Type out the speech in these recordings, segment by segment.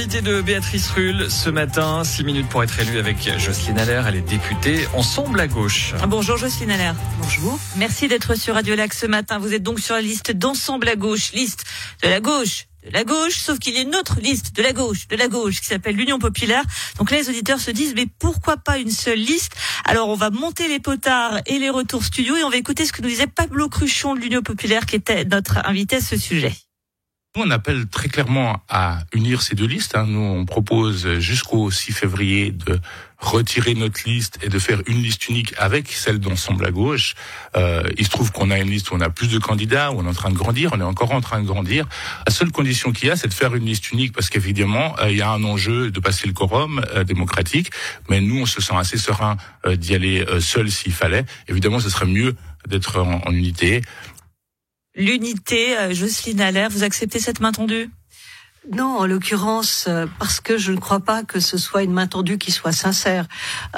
L'invité de Béatrice Rulle ce matin, 6 minutes pour être élue avec Jocelyne Allaire. Elle est députée Ensemble à gauche. Bonjour Jocelyne Allaire. Bonjour. Merci d'être sur Radio Lac ce matin. Vous êtes donc sur la liste d'Ensemble à gauche, liste de la gauche de la gauche, sauf qu'il y a une autre liste de la gauche, de la gauche, qui s'appelle l'Union populaire. Donc là, les auditeurs se disent, mais pourquoi pas une seule liste? Alors, on va monter les potards et les retours studio et on va écouter ce que nous disait Pablo Cruchon de l'Union populaire, qui était notre invité à ce sujet. Nous, on appelle très clairement à unir ces deux listes. Hein. Nous, on propose jusqu'au 6 février de retirer notre liste et de faire une liste unique avec celle d'ensemble à gauche. Euh, il se trouve qu'on a une liste où on a plus de candidats, où on est en train de grandir, on est encore en train de grandir. La seule condition qu'il y a, c'est de faire une liste unique parce qu'évidemment, euh, il y a un enjeu de passer le quorum euh, démocratique. Mais nous, on se sent assez serein euh, d'y aller seul s'il fallait. Évidemment, ce serait mieux d'être en unité l'unité. Euh, Jocelyne Allaire, vous acceptez cette main tendue? Non, en l'occurrence, euh, parce que je ne crois pas que ce soit une main tendue qui soit sincère.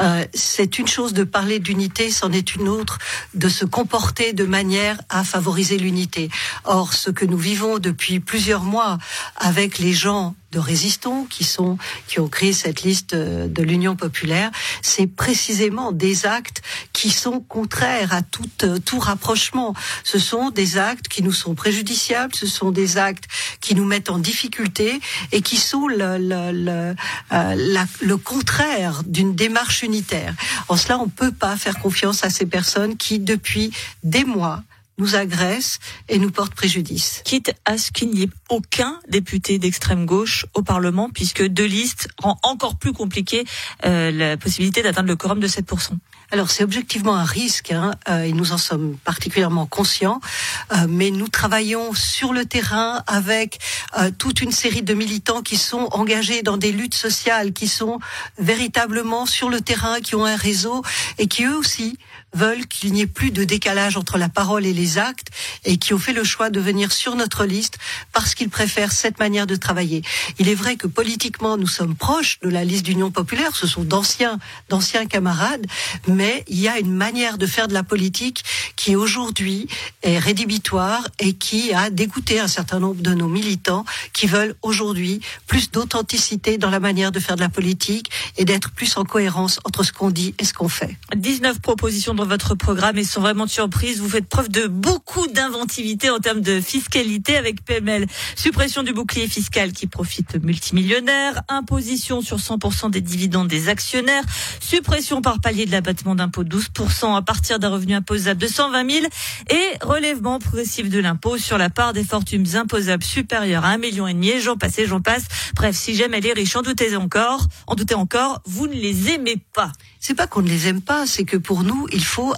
Euh, c'est une chose de parler d'unité, c'en est une autre de se comporter de manière à favoriser l'unité. Or, ce que nous vivons depuis plusieurs mois avec les gens de résistants qui sont qui ont créé cette liste de l'Union populaire, c'est précisément des actes qui sont contraires à tout tout rapprochement. Ce sont des actes qui nous sont préjudiciables, ce sont des actes qui nous mettent en difficulté et qui sont le, le, le, euh, le contraire d'une démarche unitaire. En cela, on ne peut pas faire confiance à ces personnes qui, depuis des mois, nous agresse et nous porte préjudice. Quitte à ce qu'il n'y ait aucun député d'extrême gauche au Parlement, puisque deux listes rend encore plus compliqué euh, la possibilité d'atteindre le quorum de 7%. Alors c'est objectivement un risque, hein, euh, et nous en sommes particulièrement conscients, euh, mais nous travaillons sur le terrain avec euh, toute une série de militants qui sont engagés dans des luttes sociales, qui sont véritablement sur le terrain, qui ont un réseau et qui eux aussi veulent qu'il n'y ait plus de décalage entre la parole et les actes et qui ont fait le choix de venir sur notre liste parce qu'ils préfèrent cette manière de travailler. Il est vrai que politiquement nous sommes proches de la liste d'Union populaire, ce sont d'anciens d'anciens camarades, mais il y a une manière de faire de la politique qui aujourd'hui est rédhibitoire et qui a dégoûté un certain nombre de nos militants qui veulent aujourd'hui plus d'authenticité dans la manière de faire de la politique et d'être plus en cohérence entre ce qu'on dit et ce qu'on fait. 19 propositions votre programme et sont vraiment de surprise. Vous faites preuve de beaucoup d'inventivité en termes de fiscalité avec PML. Suppression du bouclier fiscal qui profite multimillionnaires, imposition sur 100% des dividendes des actionnaires, suppression par palier de l'abattement d'impôt de 12% à partir d'un revenu imposable de 120 000 et relèvement progressif de l'impôt sur la part des fortunes imposables supérieures à un million et demi. J'en passe et j'en passe. Bref, si jamais les riches en doutez encore, en doutez encore, vous ne les aimez pas. C'est pas qu'on ne les aime pas, c'est que pour nous, il faut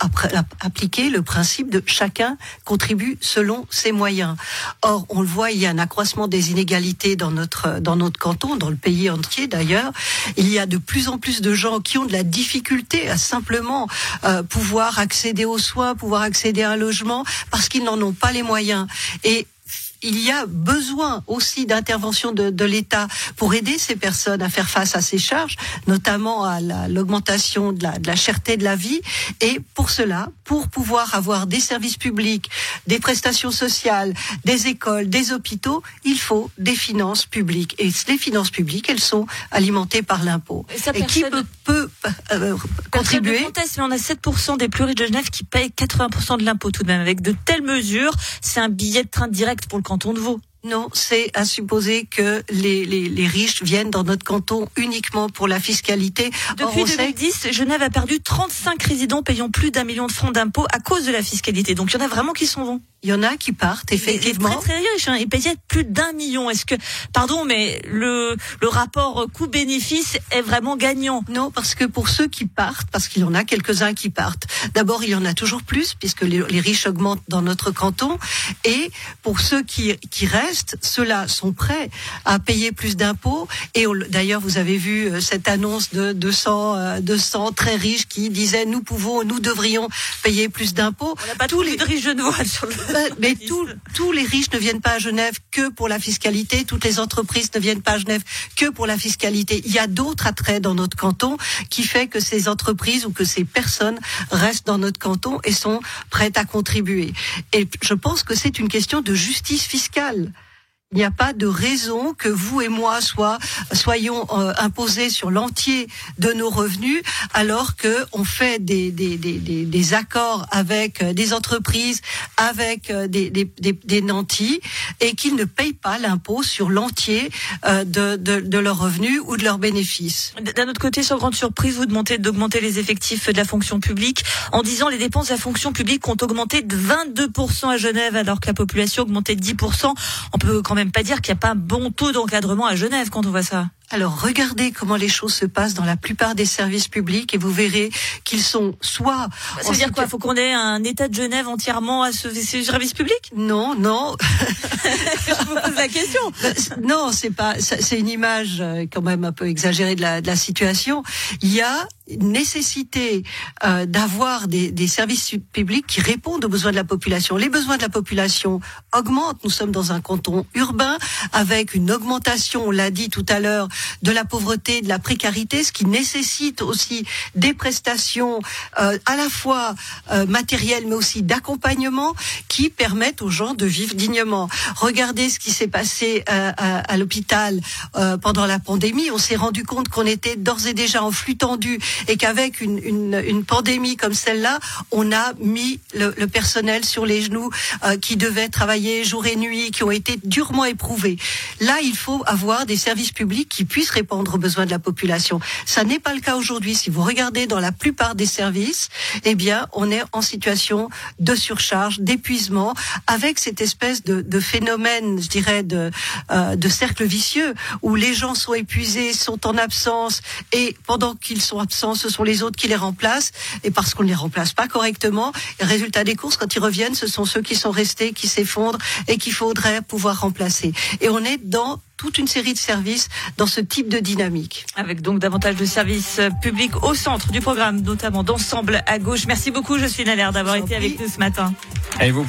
appliquer le principe de chacun contribue selon ses moyens. Or, on le voit, il y a un accroissement des inégalités dans notre dans notre canton, dans le pays entier d'ailleurs. Il y a de plus en plus de gens qui ont de la difficulté à simplement euh, pouvoir accéder aux soins, pouvoir accéder à un logement parce qu'ils n'en ont pas les moyens. Et il y a besoin aussi d'intervention de, de l'État pour aider ces personnes à faire face à ces charges, notamment à l'augmentation de la, de la cherté de la vie. Et pour cela, pour pouvoir avoir des services publics, des prestations sociales, des écoles, des hôpitaux, il faut des finances publiques. Et les finances publiques, elles sont alimentées par l'impôt. Et, et, qui peut, peut euh, contribuer conteste, mais on a 7% des plus riches de Genève qui payent 80% de l'impôt tout de même. Avec de telles mesures, c'est un billet de train direct pour le canton de Vaud. Non, c'est à supposer que les, les, les, riches viennent dans notre canton uniquement pour la fiscalité. Depuis Or, 2010, sait... Genève a perdu 35 résidents payant plus d'un million de francs d'impôts à cause de la fiscalité. Donc il y en a vraiment qui s'en vont. Il y en a qui partent, effectivement. Les très, très riches, hein, ils payaient plus d'un million. Est-ce que, pardon, mais le, le rapport coût-bénéfice est vraiment gagnant? Non, parce que pour ceux qui partent, parce qu'il y en a quelques-uns qui partent, d'abord, il y en a toujours plus, puisque les, les, riches augmentent dans notre canton. Et pour ceux qui, qui restent, ceux-là sont prêts à payer plus d'impôts. Et d'ailleurs, vous avez vu euh, cette annonce de 200, 200 très riches qui disaient, nous pouvons, nous devrions payer plus d'impôts. On n'a pas tous les riches genevois sur le mais tous, tous les riches ne viennent pas à Genève que pour la fiscalité. Toutes les entreprises ne viennent pas à Genève que pour la fiscalité. Il y a d'autres attraits dans notre canton qui fait que ces entreprises ou que ces personnes restent dans notre canton et sont prêtes à contribuer. Et je pense que c'est une question de justice fiscale Il n'y a pas de raison que vous et moi soyons euh, imposés sur l'entier de nos revenus alors que on fait des, accords avec euh, des entreprises, avec euh, des, des, nantis et qu'ils ne payent pas l'impôt sur l'entier de, leurs revenus ou de leurs bénéfices. D'un autre côté, sans grande surprise, vous demandez d'augmenter les effectifs de la fonction publique en disant les dépenses de la fonction publique ont augmenté de 22% à Genève alors que la population a augmenté de 10%. On peut quand même pas dire qu'il n'y a pas un bon taux d'encadrement à Genève quand on voit ça. Alors regardez comment les choses se passent dans la plupart des services publics et vous verrez qu'ils sont soit. Ça veut dire quoi? Faut qu'on ait un État de Genève entièrement à ce, service public Non, non. Je vous pose la question. Bah, non, c'est pas. C'est une image euh, quand même un peu exagérée de la, de la situation. Il y a nécessité euh, d'avoir des, des, services publics qui répondent aux besoins de la population. Les besoins de la population augmentent. Nous sommes dans un canton urbain avec une augmentation, on l'a dit tout à l'heure, de la pauvreté, de la précarité, ce qui nécessite aussi des prestations euh, à la fois euh, matérielles mais aussi d'accompagnement qui permettent aux gens de vivre dignement. Regardez ce qui s'est passé euh, à, l'hôpital pendant la pandémie. On s'est rendu compte qu'on était d'ores et déjà en flux tendu et qu'avec une, pandémie comme celle-là, on a mis le, le, personnel sur les genoux qui devait travailler jour et nuit, qui ont été durement éprouvés. Là, il faut avoir des services publics qui puissent répondre aux besoins de la population. Ça n'est pas le cas aujourd'hui. Si vous regardez dans la plupart des services, eh bien, on est en situation de surcharge, d'épuisement, avec cette espèce de, phénomène, je dirais, de, euh, de cercle vicieux où les gens sont épuisés, sont en absence, et pendant qu'ils sont absents, ce sont les autres qui les remplacent, et parce qu'on ne les remplace pas correctement, résultat des courses, quand ils reviennent, ce sont ceux qui sont restés, qui s'effondrent et qu'il faudrait pouvoir remplacer. Et on est dans toute une série de services dans ce type de dynamique. Avec donc davantage de services publics au centre du programme, notamment d'ensemble à gauche. Merci beaucoup, Jocelyne Allaire, d'avoir été avec nous ce matin. Et vous